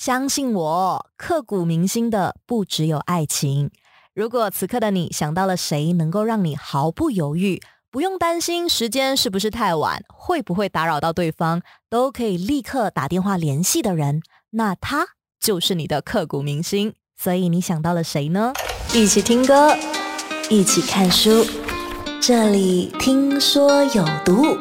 相信我，刻骨铭心的不只有爱情。如果此刻的你想到了谁能够让你毫不犹豫，不用担心时间是不是太晚，会不会打扰到对方，都可以立刻打电话联系的人，那他就是你的刻骨铭心。所以你想到了谁呢？一起听歌，一起看书，这里听说有毒。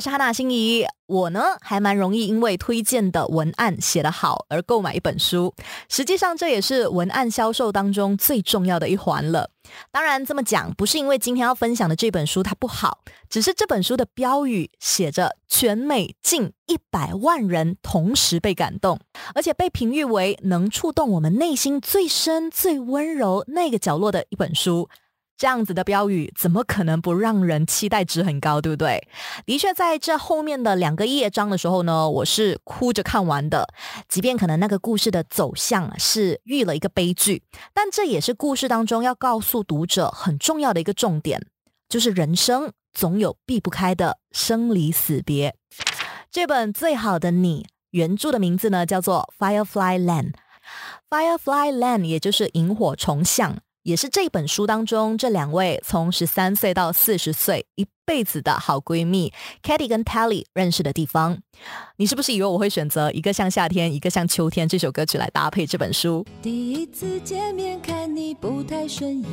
是哈娜心怡。我呢还蛮容易因为推荐的文案写得好而购买一本书。实际上这也是文案销售当中最重要的一环了。当然这么讲不是因为今天要分享的这本书它不好，只是这本书的标语写着全美近一百万人同时被感动，而且被评誉为能触动我们内心最深、最温柔那个角落的一本书。这样子的标语怎么可能不让人期待值很高，对不对？的确，在这后面的两个页章的时候呢，我是哭着看完的。即便可能那个故事的走向是遇了一个悲剧，但这也是故事当中要告诉读者很重要的一个重点，就是人生总有避不开的生离死别。这本《最好的你》原著的名字呢叫做《Firefly Land》，Firefly Land 也就是萤火虫巷。也是这本书当中这两位从十三岁到四十岁一辈子的好闺蜜 Katy 跟 Tally 认识的地方。你是不是以为我会选择一个像夏天，一个像秋天这首歌曲来搭配这本书？第一次见面看你不太顺眼，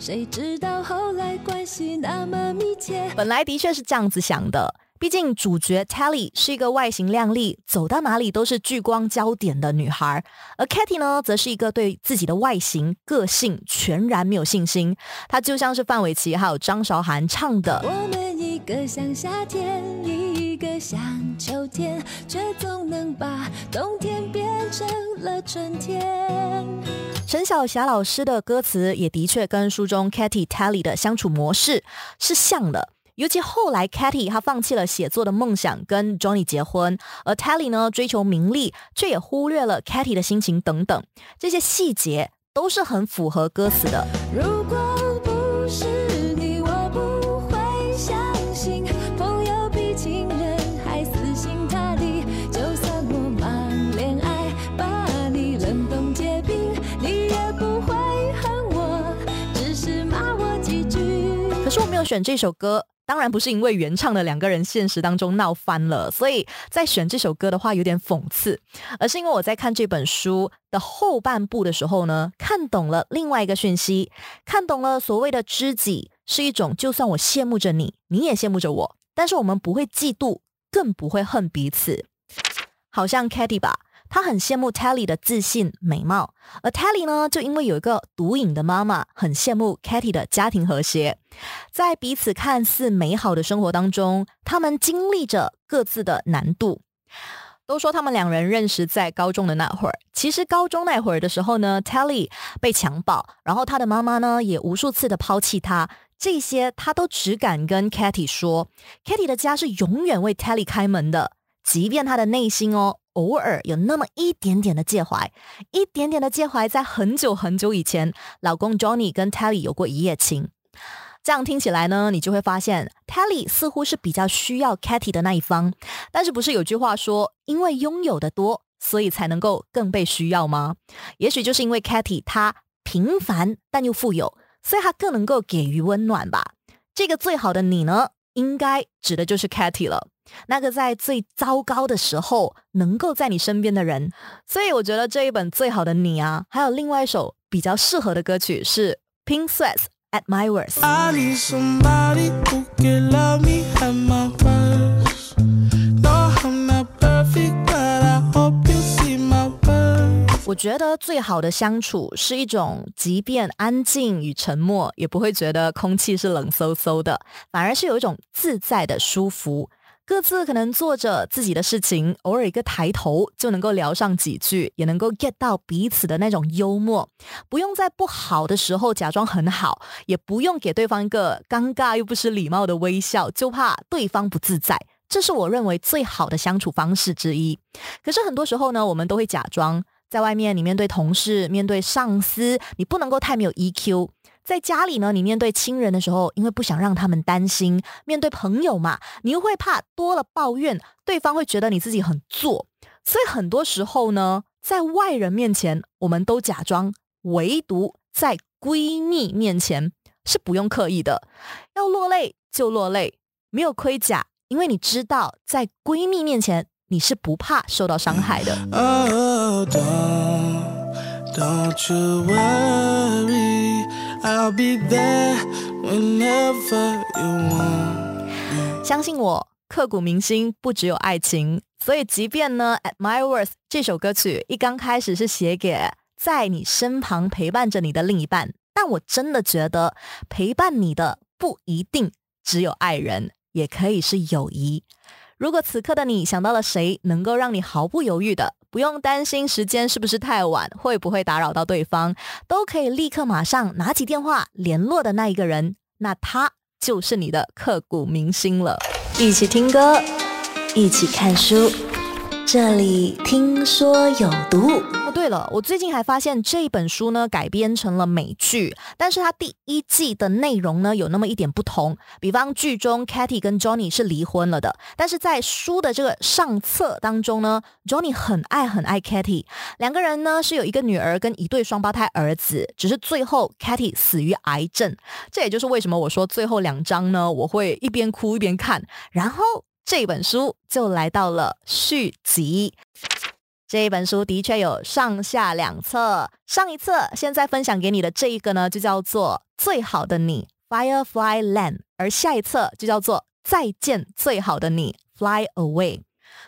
谁知道后来关系那么密切。本来的确是这样子想的。毕竟主角 Tally 是一个外形靓丽、走到哪里都是聚光焦点的女孩，而 Katy 呢，则是一个对自己的外形、个性全然没有信心。她就像是范玮琪还有张韶涵唱的：“我们一个像夏天，一个像秋天，却总能把冬天变成了春天。”陈小霞老师的歌词也的确跟书中 Katy、Tally 的相处模式是像的。尤其后来，Katy 她放弃了写作的梦想，跟 Johnny 结婚，而 Tally 呢追求名利，却也忽略了 Katy 的心情等等，这些细节都是很符合歌词的。如果不是你，我不会相信朋友比情人还死心塌地。就算我忙恋爱，把你冷冻结冰，你也不会恨我，只是骂我几句。可是我没有选这首歌。当然不是因为原唱的两个人现实当中闹翻了，所以在选这首歌的话有点讽刺，而是因为我在看这本书的后半部的时候呢，看懂了另外一个讯息，看懂了所谓的知己是一种，就算我羡慕着你，你也羡慕着我，但是我们不会嫉妒，更不会恨彼此，好像 Katy 吧。他很羡慕 Tally 的自信美貌，而 Tally 呢，就因为有一个毒瘾的妈妈，很羡慕 Katy 的家庭和谐。在彼此看似美好的生活当中，他们经历着各自的难度。都说他们两人认识在高中的那会儿，其实高中那会儿的时候呢，Tally 被强暴，然后他的妈妈呢也无数次的抛弃他，这些他都只敢跟 Katy 说。Katy 的家是永远为 Tally 开门的，即便他的内心哦。偶尔有那么一点点的介怀，一点点的介怀，在很久很久以前，老公 Johnny 跟 Tally 有过一夜情。这样听起来呢，你就会发现 Tally 似乎是比较需要 Katy 的那一方。但是不是有句话说，因为拥有的多，所以才能够更被需要吗？也许就是因为 Katy 她平凡但又富有，所以她更能够给予温暖吧。这个最好的你呢，应该指的就是 Katy 了。那个在最糟糕的时候能够在你身边的人，所以我觉得这一本最好的你啊，还有另外一首比较适合的歌曲是 Pink Sweats at 觉得最好的相处是一种，即便安静与沉默，也不会觉得空气是冷飕飕的，反而是有一种自在的舒服。各自可能做着自己的事情，偶尔一个抬头就能够聊上几句，也能够 get 到彼此的那种幽默。不用在不好的时候假装很好，也不用给对方一个尴尬又不失礼貌的微笑，就怕对方不自在。这是我认为最好的相处方式之一。可是很多时候呢，我们都会假装在外面，你面对同事、面对上司，你不能够太没有 EQ。在家里呢，你面对亲人的时候，因为不想让他们担心；面对朋友嘛，你又会怕多了抱怨，对方会觉得你自己很作。所以很多时候呢，在外人面前我们都假装，唯独在闺蜜面前是不用刻意的，要落泪就落泪，没有盔甲，因为你知道，在闺蜜面前你是不怕受到伤害的。Don't, don't you worry. I'll be there whenever you want. 相信我，刻骨铭心不只有爱情，所以即便呢，《At My Worth》这首歌曲一刚开始是写给在你身旁陪伴着你的另一半，但我真的觉得陪伴你的不一定只有爱人，也可以是友谊。如果此刻的你想到了谁能够让你毫不犹豫的，不用担心时间是不是太晚，会不会打扰到对方，都可以立刻马上拿起电话联络的那一个人，那他就是你的刻骨铭心了。一起听歌，一起看书，这里听说有毒哦。对了，我最近还发现这本书呢改编成了美剧，但是它第一季的内容呢有那么一点不同。比方剧中 Katy 跟 Johnny 是离婚了的，但是在书的这个上册当中呢，Johnny 很爱很爱 Katy，两个人呢是有一个女儿跟一对双胞胎儿子，只是最后 Katy 死于癌症。这也就是为什么我说最后两章呢我会一边哭一边看，然后这本书就来到了续集。这一本书的确有上下两册，上一册现在分享给你的这一个呢，就叫做《最好的你》（Firefly Land），而下一册就叫做《再见最好的你》（Fly Away）。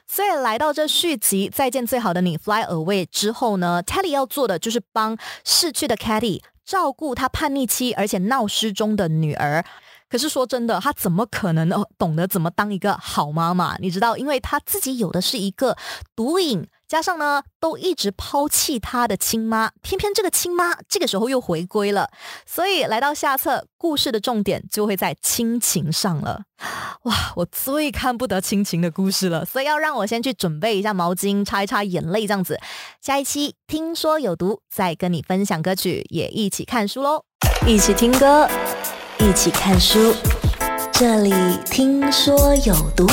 所以来到这续集《再见最好的你》（Fly Away） 之后呢，Telly 要做的就是帮逝去的 Katy 照顾他叛逆期而且闹失踪的女儿。可是说真的，他怎么可能懂得怎么当一个好妈妈？你知道，因为他自己有的是一个毒瘾。加上呢，都一直抛弃他的亲妈，偏偏这个亲妈这个时候又回归了，所以来到下册，故事的重点就会在亲情上了。哇，我最看不得亲情的故事了，所以要让我先去准备一下毛巾，擦一擦眼泪，这样子。下一期听说有毒，再跟你分享歌曲，也一起看书喽，一起听歌，一起看书，这里听说有毒。